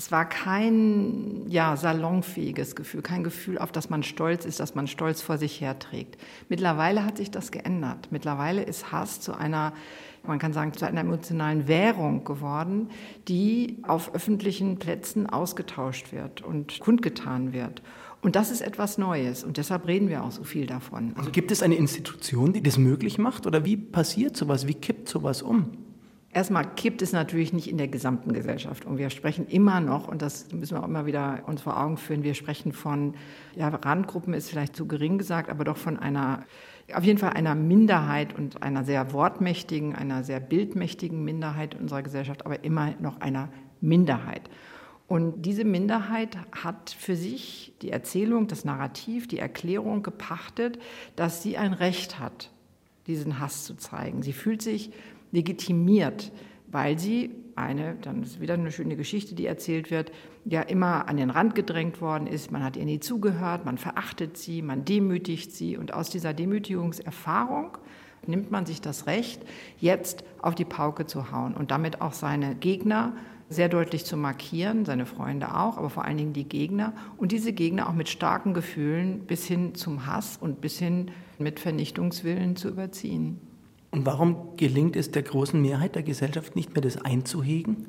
Es war kein ja, salonfähiges Gefühl, kein Gefühl, auf das man stolz ist, das man stolz vor sich herträgt. Mittlerweile hat sich das geändert. Mittlerweile ist Hass zu einer, man kann sagen, zu einer emotionalen Währung geworden, die auf öffentlichen Plätzen ausgetauscht wird und kundgetan wird. Und das ist etwas Neues und deshalb reden wir auch so viel davon. Also gibt es eine Institution, die das möglich macht oder wie passiert sowas, wie kippt sowas um? Erstmal kippt es natürlich nicht in der gesamten Gesellschaft. Und wir sprechen immer noch, und das müssen wir auch immer wieder uns vor Augen führen, wir sprechen von, ja, Randgruppen ist vielleicht zu gering gesagt, aber doch von einer, auf jeden Fall einer Minderheit und einer sehr wortmächtigen, einer sehr bildmächtigen Minderheit unserer Gesellschaft, aber immer noch einer Minderheit. Und diese Minderheit hat für sich die Erzählung, das Narrativ, die Erklärung gepachtet, dass sie ein Recht hat, diesen Hass zu zeigen. Sie fühlt sich legitimiert, weil sie eine, dann ist wieder eine schöne Geschichte, die erzählt wird, ja immer an den Rand gedrängt worden ist, man hat ihr nie zugehört, man verachtet sie, man demütigt sie und aus dieser Demütigungserfahrung nimmt man sich das Recht, jetzt auf die Pauke zu hauen und damit auch seine Gegner sehr deutlich zu markieren, seine Freunde auch, aber vor allen Dingen die Gegner und diese Gegner auch mit starken Gefühlen bis hin zum Hass und bis hin mit Vernichtungswillen zu überziehen. Und warum gelingt es der großen Mehrheit der Gesellschaft nicht mehr, das einzuhegen?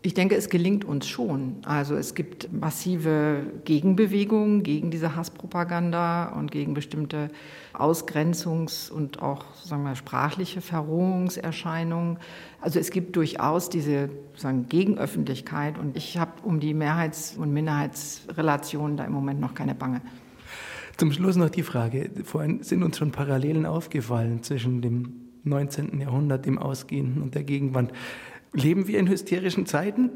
Ich denke, es gelingt uns schon. Also es gibt massive Gegenbewegungen gegen diese Hasspropaganda und gegen bestimmte Ausgrenzungs- und auch sagen wir, sprachliche Verrohungserscheinungen. Also es gibt durchaus diese sagen, Gegenöffentlichkeit und ich habe um die Mehrheits- und Minderheitsrelationen da im Moment noch keine Bange. Zum Schluss noch die Frage. Vorhin sind uns schon Parallelen aufgefallen zwischen dem 19. Jahrhundert, dem Ausgehenden und der Gegenwart. Leben wir in hysterischen Zeiten?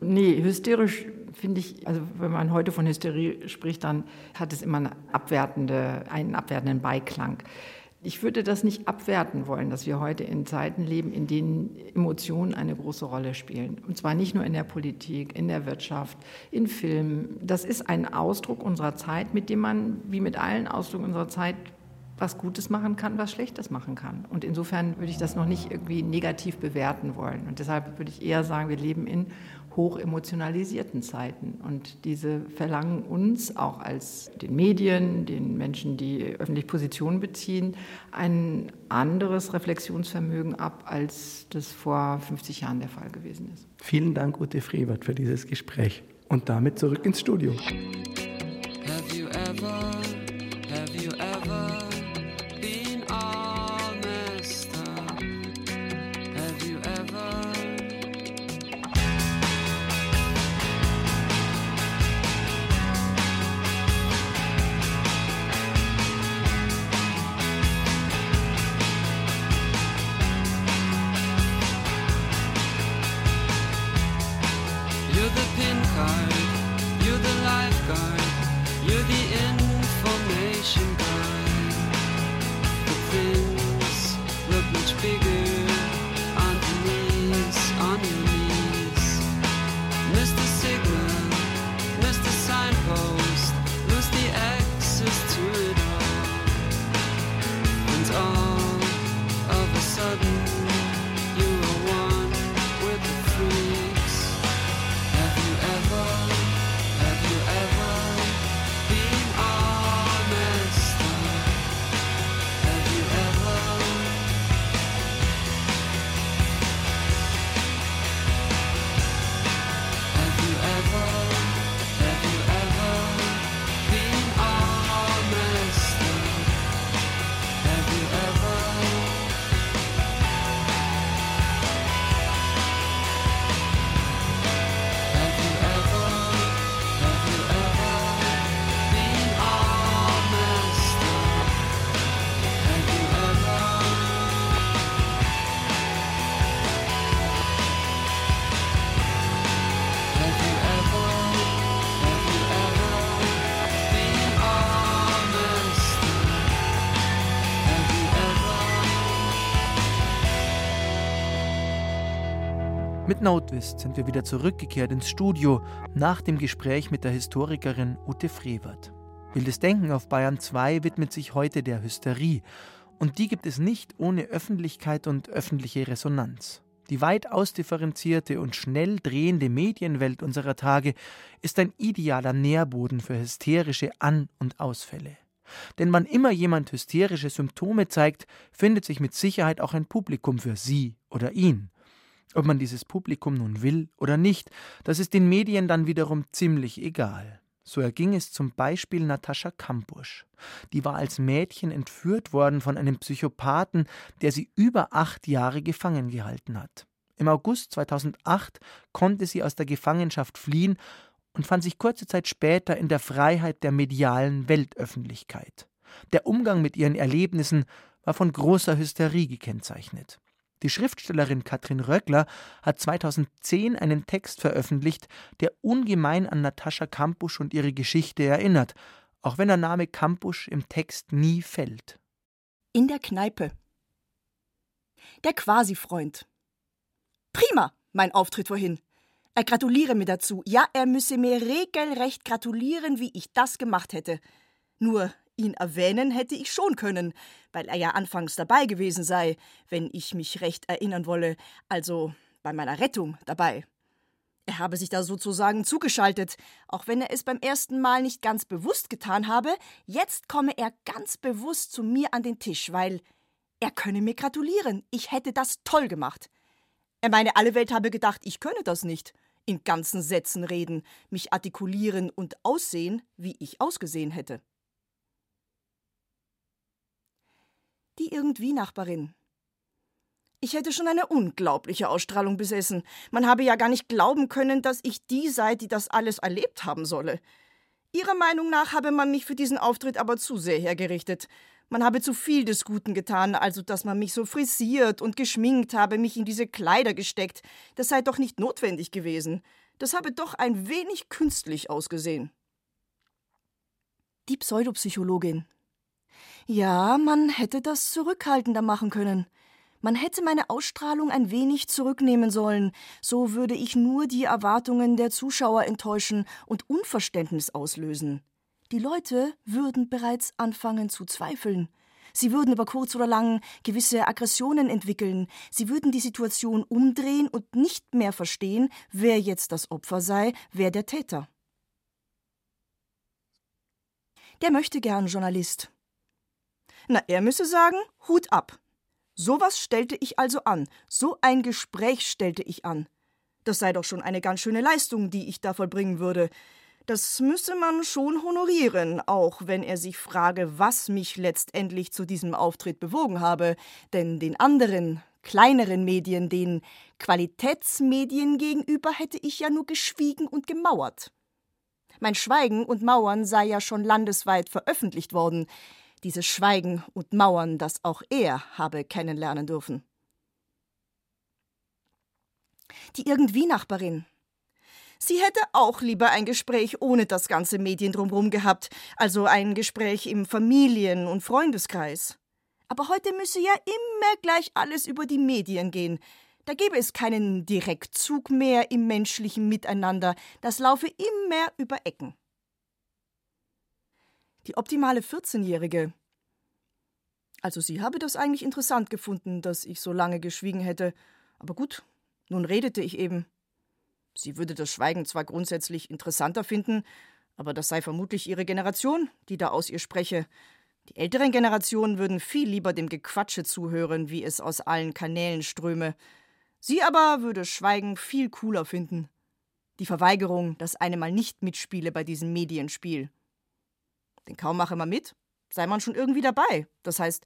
Nee, hysterisch finde ich, also wenn man heute von Hysterie spricht, dann hat es immer eine abwertende, einen abwertenden Beiklang. Ich würde das nicht abwerten wollen, dass wir heute in Zeiten leben, in denen Emotionen eine große Rolle spielen. Und zwar nicht nur in der Politik, in der Wirtschaft, in Filmen. Das ist ein Ausdruck unserer Zeit, mit dem man, wie mit allen Ausdrücken unserer Zeit, was Gutes machen kann, was Schlechtes machen kann. Und insofern würde ich das noch nicht irgendwie negativ bewerten wollen. Und deshalb würde ich eher sagen, wir leben in hoch emotionalisierten Zeiten. Und diese verlangen uns auch als den Medien, den Menschen, die öffentlich Positionen beziehen, ein anderes Reflexionsvermögen ab, als das vor 50 Jahren der Fall gewesen ist. Vielen Dank, Ute Frevert, für dieses Gespräch. Und damit zurück ins Studio. Have you ever, have you ever Notwist sind wir wieder zurückgekehrt ins Studio nach dem Gespräch mit der Historikerin Ute Frevert. Wildes Denken auf Bayern 2 widmet sich heute der Hysterie. Und die gibt es nicht ohne Öffentlichkeit und öffentliche Resonanz. Die weit ausdifferenzierte und schnell drehende Medienwelt unserer Tage ist ein idealer Nährboden für hysterische An- und Ausfälle. Denn wann immer jemand hysterische Symptome zeigt, findet sich mit Sicherheit auch ein Publikum für sie oder ihn. Ob man dieses Publikum nun will oder nicht, das ist den Medien dann wiederum ziemlich egal. So erging es zum Beispiel Natascha Kampusch. Die war als Mädchen entführt worden von einem Psychopathen, der sie über acht Jahre gefangen gehalten hat. Im August 2008 konnte sie aus der Gefangenschaft fliehen und fand sich kurze Zeit später in der Freiheit der medialen Weltöffentlichkeit. Der Umgang mit ihren Erlebnissen war von großer Hysterie gekennzeichnet. Die Schriftstellerin Katrin Röckler hat 2010 einen Text veröffentlicht, der ungemein an Natascha Kampusch und ihre Geschichte erinnert, auch wenn der Name Kampusch im Text nie fällt. In der Kneipe. Der Quasi-Freund. Prima, mein Auftritt vorhin. Er gratuliere mir dazu. Ja, er müsse mir regelrecht gratulieren, wie ich das gemacht hätte. Nur ihn erwähnen hätte ich schon können, weil er ja anfangs dabei gewesen sei, wenn ich mich recht erinnern wolle, also bei meiner Rettung dabei. Er habe sich da sozusagen zugeschaltet, auch wenn er es beim ersten Mal nicht ganz bewusst getan habe, jetzt komme er ganz bewusst zu mir an den Tisch, weil er könne mir gratulieren, ich hätte das toll gemacht. Er meine, alle Welt habe gedacht, ich könne das nicht. In ganzen Sätzen reden, mich artikulieren und aussehen, wie ich ausgesehen hätte. Die irgendwie Nachbarin. Ich hätte schon eine unglaubliche Ausstrahlung besessen. Man habe ja gar nicht glauben können, dass ich die sei, die das alles erlebt haben solle. Ihrer Meinung nach habe man mich für diesen Auftritt aber zu sehr hergerichtet. Man habe zu viel des Guten getan, also dass man mich so frisiert und geschminkt habe, mich in diese Kleider gesteckt. Das sei doch nicht notwendig gewesen. Das habe doch ein wenig künstlich ausgesehen. Die Pseudopsychologin. Ja, man hätte das zurückhaltender machen können. Man hätte meine Ausstrahlung ein wenig zurücknehmen sollen, so würde ich nur die Erwartungen der Zuschauer enttäuschen und Unverständnis auslösen. Die Leute würden bereits anfangen zu zweifeln. Sie würden über kurz oder lang gewisse Aggressionen entwickeln. Sie würden die Situation umdrehen und nicht mehr verstehen, wer jetzt das Opfer sei, wer der Täter. Der möchte gern Journalist. Na, er müsse sagen, Hut ab. Sowas stellte ich also an, so ein Gespräch stellte ich an. Das sei doch schon eine ganz schöne Leistung, die ich da vollbringen würde. Das müsse man schon honorieren, auch wenn er sich frage, was mich letztendlich zu diesem Auftritt bewogen habe, denn den anderen, kleineren Medien, den Qualitätsmedien gegenüber hätte ich ja nur geschwiegen und gemauert. Mein Schweigen und Mauern sei ja schon landesweit veröffentlicht worden, dieses Schweigen und Mauern, das auch er habe kennenlernen dürfen. Die irgendwie Nachbarin. Sie hätte auch lieber ein Gespräch ohne das ganze Medien drumherum gehabt, also ein Gespräch im Familien- und Freundeskreis. Aber heute müsse ja immer gleich alles über die Medien gehen. Da gäbe es keinen Direktzug mehr im menschlichen Miteinander, das laufe immer über Ecken. Die optimale 14-Jährige. Also sie habe das eigentlich interessant gefunden, dass ich so lange geschwiegen hätte. Aber gut, nun redete ich eben. Sie würde das Schweigen zwar grundsätzlich interessanter finden, aber das sei vermutlich ihre Generation, die da aus ihr spreche. Die älteren Generationen würden viel lieber dem Gequatsche zuhören, wie es aus allen Kanälen ströme. Sie aber würde Schweigen viel cooler finden. Die Verweigerung, dass eine mal nicht mitspiele bei diesem Medienspiel. Denn kaum mache man mit, sei man schon irgendwie dabei. Das heißt,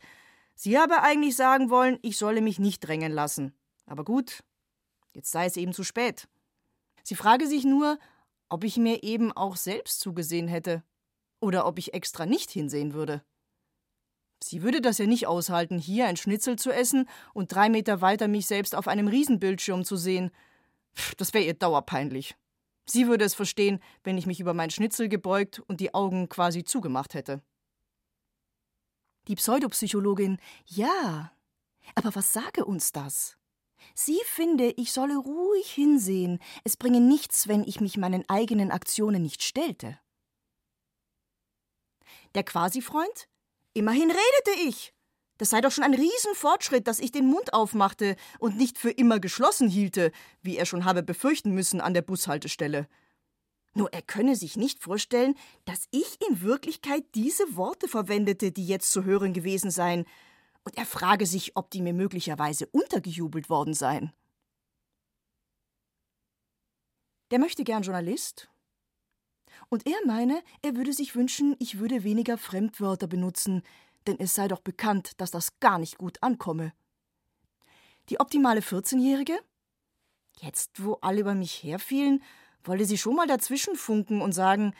sie habe eigentlich sagen wollen, ich solle mich nicht drängen lassen. Aber gut, jetzt sei es eben zu spät. Sie frage sich nur, ob ich mir eben auch selbst zugesehen hätte oder ob ich extra nicht hinsehen würde. Sie würde das ja nicht aushalten, hier ein Schnitzel zu essen und drei Meter weiter mich selbst auf einem Riesenbildschirm zu sehen. Das wäre ihr dauerpeinlich. Sie würde es verstehen, wenn ich mich über mein Schnitzel gebeugt und die Augen quasi zugemacht hätte. Die Pseudopsychologin, ja. Aber was sage uns das? Sie finde, ich solle ruhig hinsehen. Es bringe nichts, wenn ich mich meinen eigenen Aktionen nicht stellte. Der Quasi-Freund? Immerhin redete ich. Das sei doch schon ein Riesenfortschritt, dass ich den Mund aufmachte und nicht für immer geschlossen hielte, wie er schon habe befürchten müssen an der Bushaltestelle. Nur er könne sich nicht vorstellen, dass ich in Wirklichkeit diese Worte verwendete, die jetzt zu hören gewesen seien, und er frage sich, ob die mir möglicherweise untergejubelt worden seien. Der möchte gern Journalist. Und er meine, er würde sich wünschen, ich würde weniger Fremdwörter benutzen, denn es sei doch bekannt, dass das gar nicht gut ankomme. Die optimale 14-Jährige? Jetzt, wo alle über mich herfielen, wollte sie schon mal dazwischenfunken und sagen,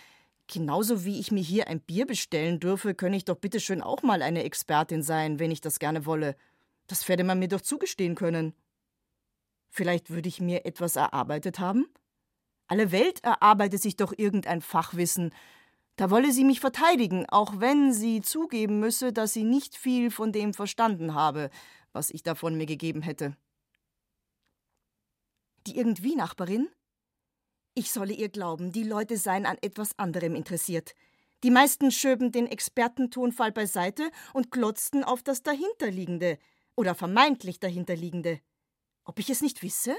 genauso wie ich mir hier ein Bier bestellen dürfe, könne ich doch bitte schön auch mal eine Expertin sein, wenn ich das gerne wolle. Das werde man mir doch zugestehen können. Vielleicht würde ich mir etwas erarbeitet haben? Alle Welt erarbeitet sich doch irgendein Fachwissen, da wolle sie mich verteidigen, auch wenn sie zugeben müsse, dass sie nicht viel von dem verstanden habe, was ich davon mir gegeben hätte. Die irgendwie Nachbarin? Ich solle ihr glauben, die Leute seien an etwas anderem interessiert. Die meisten schöben den Expertentonfall beiseite und glotzten auf das dahinterliegende oder vermeintlich dahinterliegende. Ob ich es nicht wisse?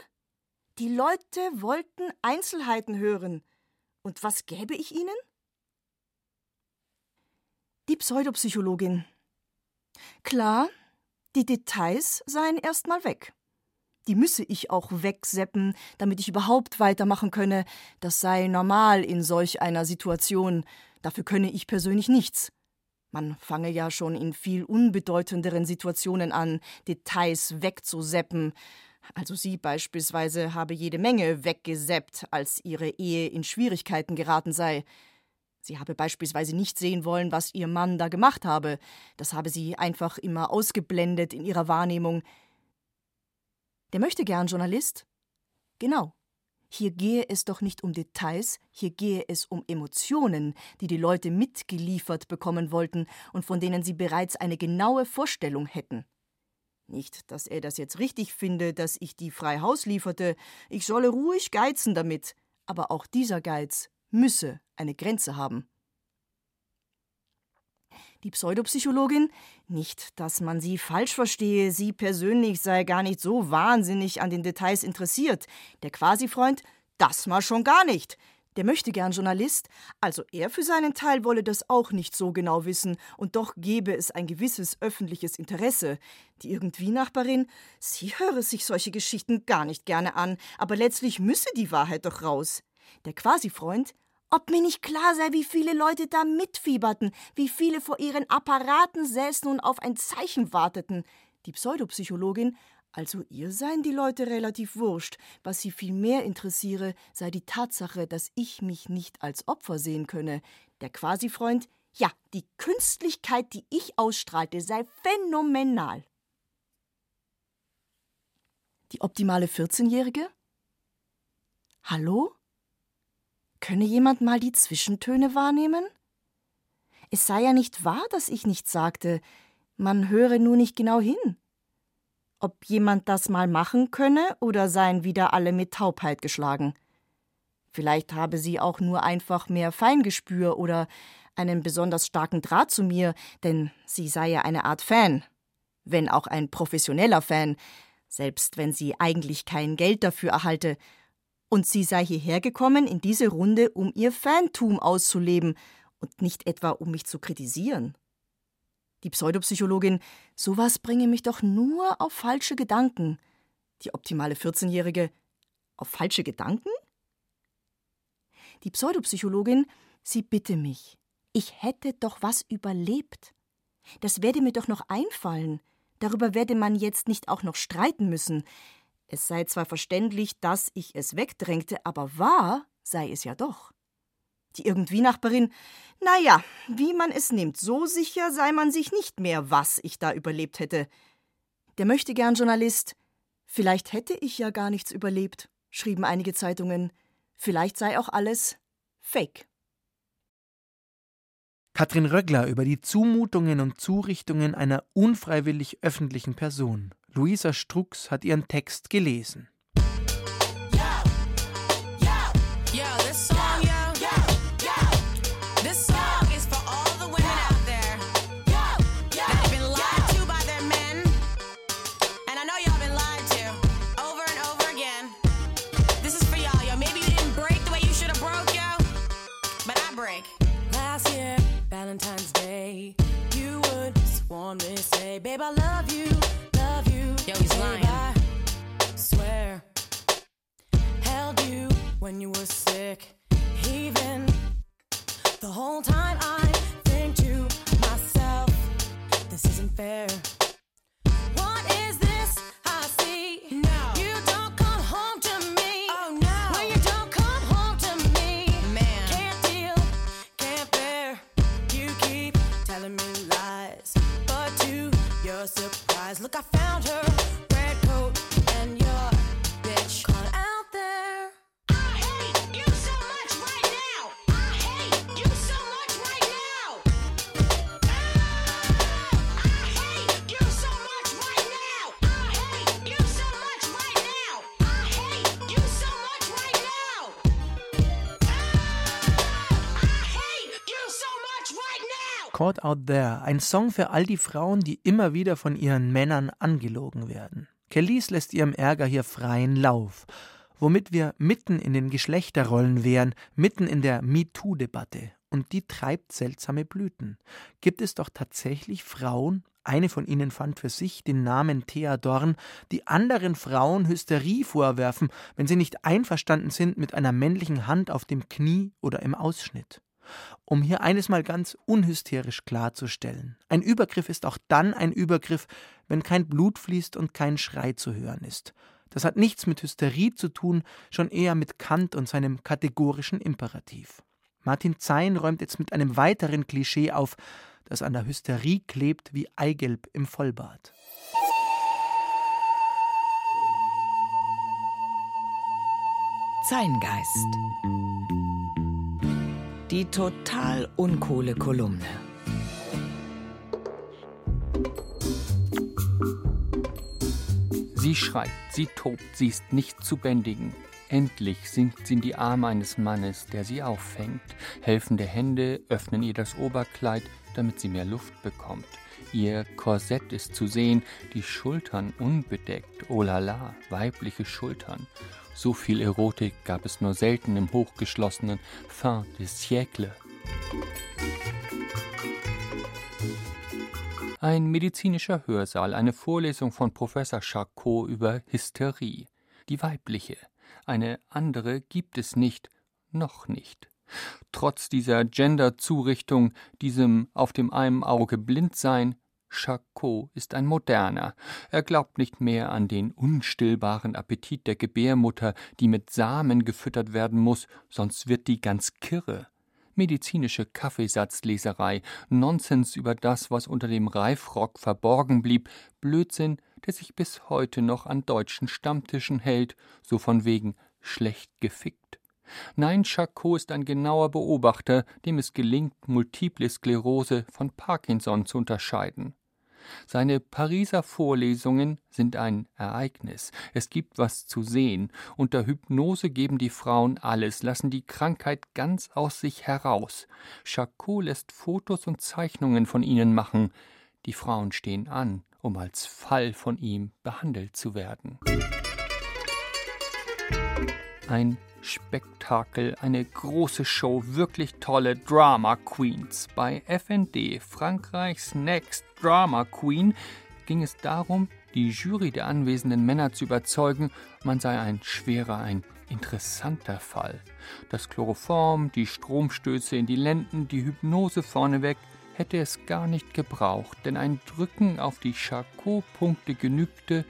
Die Leute wollten Einzelheiten hören. Und was gäbe ich ihnen? Die Pseudopsychologin. Klar, die Details seien erstmal weg. Die müsse ich auch wegseppen, damit ich überhaupt weitermachen könne. Das sei normal in solch einer Situation. Dafür könne ich persönlich nichts. Man fange ja schon in viel unbedeutenderen Situationen an, Details wegzuseppen. Also sie beispielsweise habe jede Menge weggeseppt, als ihre Ehe in Schwierigkeiten geraten sei. Sie habe beispielsweise nicht sehen wollen, was ihr Mann da gemacht habe. Das habe sie einfach immer ausgeblendet in ihrer Wahrnehmung. Der möchte gern Journalist? Genau. Hier gehe es doch nicht um Details, hier gehe es um Emotionen, die die Leute mitgeliefert bekommen wollten und von denen sie bereits eine genaue Vorstellung hätten. Nicht, dass er das jetzt richtig finde, dass ich die frei Haus lieferte, ich solle ruhig geizen damit, aber auch dieser Geiz müsse eine Grenze haben. Die Pseudopsychologin? Nicht, dass man sie falsch verstehe, sie persönlich sei gar nicht so wahnsinnig an den Details interessiert. Der Quasi-Freund? Das mal schon gar nicht. Der möchte gern Journalist, also er für seinen Teil wolle das auch nicht so genau wissen, und doch gebe es ein gewisses öffentliches Interesse. Die Irgendwie-Nachbarin, sie höre sich solche Geschichten gar nicht gerne an, aber letztlich müsse die Wahrheit doch raus. Der Quasi-Freund, ob mir nicht klar sei, wie viele Leute da mitfieberten, wie viele vor ihren Apparaten säßen und auf ein Zeichen warteten. Die Pseudopsychologin, also ihr seien die Leute relativ wurscht. Was sie viel mehr interessiere, sei die Tatsache, dass ich mich nicht als Opfer sehen könne. Der Quasi-Freund, ja, die Künstlichkeit, die ich ausstrahlte, sei phänomenal. Die optimale 14-Jährige? Hallo? Könne jemand mal die Zwischentöne wahrnehmen? Es sei ja nicht wahr, dass ich nichts sagte, man höre nur nicht genau hin. Ob jemand das mal machen könne oder seien wieder alle mit Taubheit geschlagen. Vielleicht habe sie auch nur einfach mehr Feingespür oder einen besonders starken Draht zu mir, denn sie sei ja eine Art Fan. Wenn auch ein professioneller Fan, selbst wenn sie eigentlich kein Geld dafür erhalte. Und sie sei hierher gekommen in diese Runde, um ihr Fantum auszuleben und nicht etwa um mich zu kritisieren. Die Pseudopsychologin, sowas bringe mich doch nur auf falsche Gedanken. Die optimale 14-Jährige, auf falsche Gedanken? Die Pseudopsychologin, sie bitte mich. Ich hätte doch was überlebt. Das werde mir doch noch einfallen. Darüber werde man jetzt nicht auch noch streiten müssen. Es sei zwar verständlich, dass ich es wegdrängte, aber wahr sei es ja doch. Die Irgendwie-Nachbarin, na ja, wie man es nimmt, so sicher sei man sich nicht mehr, was ich da überlebt hätte. Der möchte gern Journalist. Vielleicht hätte ich ja gar nichts überlebt, schrieben einige Zeitungen. Vielleicht sei auch alles Fake. Katrin Röggler über die Zumutungen und Zurichtungen einer unfreiwillig öffentlichen Person. Luisa Strux hat ihren Text gelesen. Valentine's Day, you would sworn me say, babe, I love you, when you were sick, even the whole time I think to myself, this isn't fair. What is this I see? No. You don't come home to me. Oh no. When you don't come home to me. Man. Can't deal, can't bear. You keep telling me lies. But to your surprise, look, I found her. Caught Out There, ein Song für all die Frauen, die immer wieder von ihren Männern angelogen werden. Kelis lässt ihrem Ärger hier freien Lauf, womit wir mitten in den Geschlechterrollen wären, mitten in der MeToo-Debatte. Und die treibt seltsame Blüten. Gibt es doch tatsächlich Frauen, eine von ihnen fand für sich den Namen Thea Dorn, die anderen Frauen Hysterie vorwerfen, wenn sie nicht einverstanden sind mit einer männlichen Hand auf dem Knie oder im Ausschnitt. Um hier eines mal ganz unhysterisch klarzustellen. Ein Übergriff ist auch dann ein Übergriff, wenn kein Blut fließt und kein Schrei zu hören ist. Das hat nichts mit Hysterie zu tun, schon eher mit Kant und seinem kategorischen Imperativ. Martin Zein räumt jetzt mit einem weiteren Klischee auf, das an der Hysterie klebt wie Eigelb im Vollbad. Zeingeist. Die total uncoole Kolumne. Sie schreit, sie tobt, sie ist nicht zu bändigen. Endlich sinkt sie in die Arme eines Mannes, der sie auffängt. Helfende Hände öffnen ihr das Oberkleid, damit sie mehr Luft bekommt. Ihr Korsett ist zu sehen, die Schultern unbedeckt. Oh la la, weibliche Schultern. So viel Erotik gab es nur selten im hochgeschlossenen Fin des Siècle. Ein medizinischer Hörsaal, eine Vorlesung von Professor Charcot über Hysterie. Die weibliche. Eine andere gibt es nicht, noch nicht. Trotz dieser Gender-Zurichtung, diesem auf dem einen Auge Blindsein, Charcot ist ein Moderner. Er glaubt nicht mehr an den unstillbaren Appetit der Gebärmutter, die mit Samen gefüttert werden muss, sonst wird die ganz kirre. Medizinische Kaffeesatzleserei, Nonsens über das, was unter dem Reifrock verborgen blieb, Blödsinn, der sich bis heute noch an deutschen Stammtischen hält, so von wegen schlecht gefickt. Nein, Charcot ist ein genauer Beobachter, dem es gelingt, multiple Sklerose von Parkinson zu unterscheiden. Seine Pariser Vorlesungen sind ein Ereignis. Es gibt was zu sehen. Unter Hypnose geben die Frauen alles, lassen die Krankheit ganz aus sich heraus. Charcot lässt Fotos und Zeichnungen von ihnen machen. Die Frauen stehen an, um als Fall von ihm behandelt zu werden. Ein Spektakel, eine große Show, wirklich tolle Drama Queens. Bei FND, Frankreichs Next Drama Queen, ging es darum, die Jury der anwesenden Männer zu überzeugen, man sei ein schwerer, ein interessanter Fall. Das Chloroform, die Stromstöße in die Lenden, die Hypnose vorneweg, hätte es gar nicht gebraucht, denn ein Drücken auf die Charcot-Punkte genügte,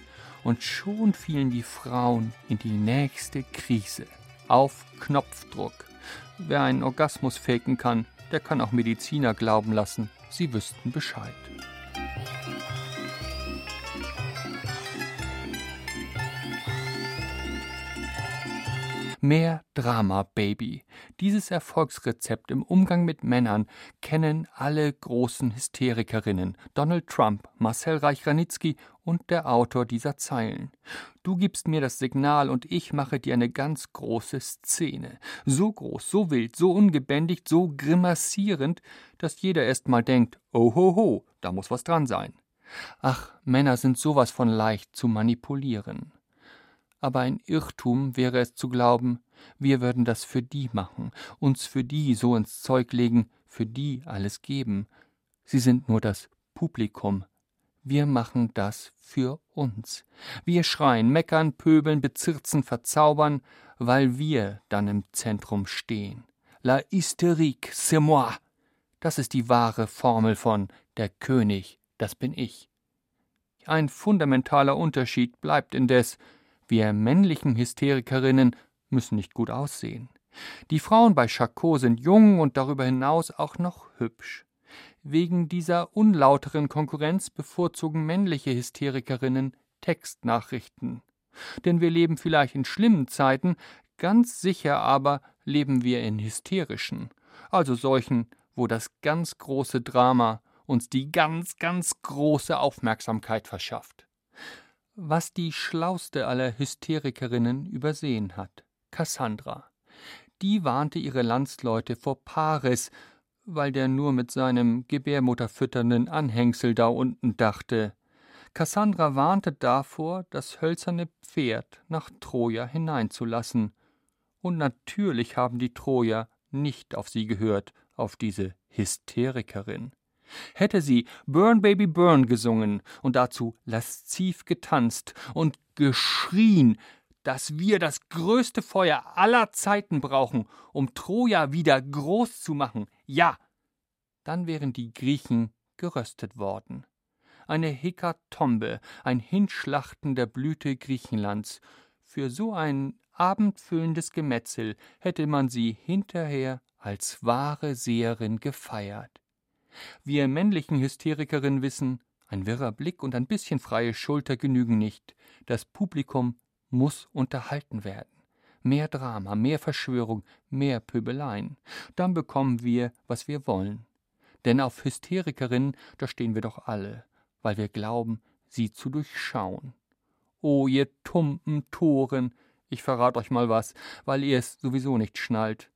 und schon fielen die Frauen in die nächste Krise auf Knopfdruck. Wer einen Orgasmus faken kann, der kann auch Mediziner glauben lassen, sie wüssten Bescheid. Mehr Drama, Baby. Dieses Erfolgsrezept im Umgang mit Männern kennen alle großen Hysterikerinnen. Donald Trump, Marcel Reich-Ranitzky und der Autor dieser Zeilen. Du gibst mir das Signal und ich mache dir eine ganz große Szene. So groß, so wild, so ungebändigt, so grimassierend, dass jeder erst mal denkt, oh ho ho, da muss was dran sein. Ach, Männer sind sowas von leicht zu manipulieren aber ein Irrtum wäre es zu glauben, wir würden das für die machen, uns für die so ins Zeug legen, für die alles geben. Sie sind nur das Publikum. Wir machen das für uns. Wir schreien, meckern, pöbeln, bezirzen, verzaubern, weil wir dann im Zentrum stehen. La hystérique, c'est moi. Das ist die wahre Formel von der König, das bin ich. Ein fundamentaler Unterschied bleibt indes, wir männlichen Hysterikerinnen müssen nicht gut aussehen. Die Frauen bei Charcot sind jung und darüber hinaus auch noch hübsch. Wegen dieser unlauteren Konkurrenz bevorzugen männliche Hysterikerinnen Textnachrichten. Denn wir leben vielleicht in schlimmen Zeiten, ganz sicher aber leben wir in hysterischen, also solchen, wo das ganz große Drama uns die ganz, ganz große Aufmerksamkeit verschafft was die schlauste aller Hysterikerinnen übersehen hat, Cassandra. Die warnte ihre Landsleute vor Paris, weil der nur mit seinem gebärmutterfütternden Anhängsel da unten dachte. Cassandra warnte davor, das hölzerne Pferd nach Troja hineinzulassen. Und natürlich haben die Trojer nicht auf sie gehört, auf diese Hysterikerin. Hätte sie Burn Baby Burn gesungen und dazu lasziv getanzt und geschrien, dass wir das größte Feuer aller Zeiten brauchen, um Troja wieder groß zu machen, ja, dann wären die Griechen geröstet worden. Eine Hekatombe, ein Hinschlachten der Blüte Griechenlands. Für so ein abendfüllendes Gemetzel hätte man sie hinterher als wahre Seherin gefeiert. Wir männlichen Hysterikerinnen wissen, ein wirrer Blick und ein bisschen freie Schulter genügen nicht. Das Publikum muss unterhalten werden. Mehr Drama, mehr Verschwörung, mehr Pöbeleien. Dann bekommen wir, was wir wollen. Denn auf Hysterikerinnen, da stehen wir doch alle, weil wir glauben, sie zu durchschauen. O ihr tumpen Toren, ich verrat euch mal was, weil ihr es sowieso nicht schnallt.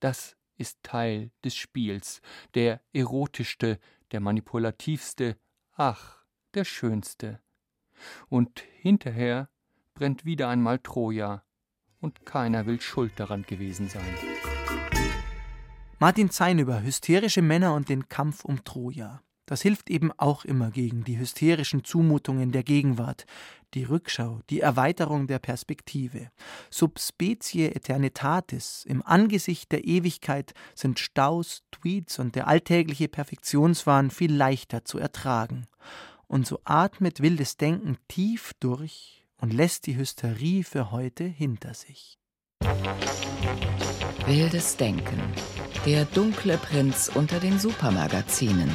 Das ist Teil des Spiels, der erotischste, der manipulativste, ach, der schönste. Und hinterher brennt wieder einmal Troja, und keiner will schuld daran gewesen sein. Martin Zein über hysterische Männer und den Kampf um Troja. Das hilft eben auch immer gegen die hysterischen Zumutungen der Gegenwart, die Rückschau, die Erweiterung der Perspektive. Subspecie Eternitatis, im Angesicht der Ewigkeit sind Staus, Tweets und der alltägliche Perfektionswahn viel leichter zu ertragen. Und so atmet wildes Denken tief durch und lässt die Hysterie für heute hinter sich. Wildes Denken. Der dunkle Prinz unter den Supermagazinen.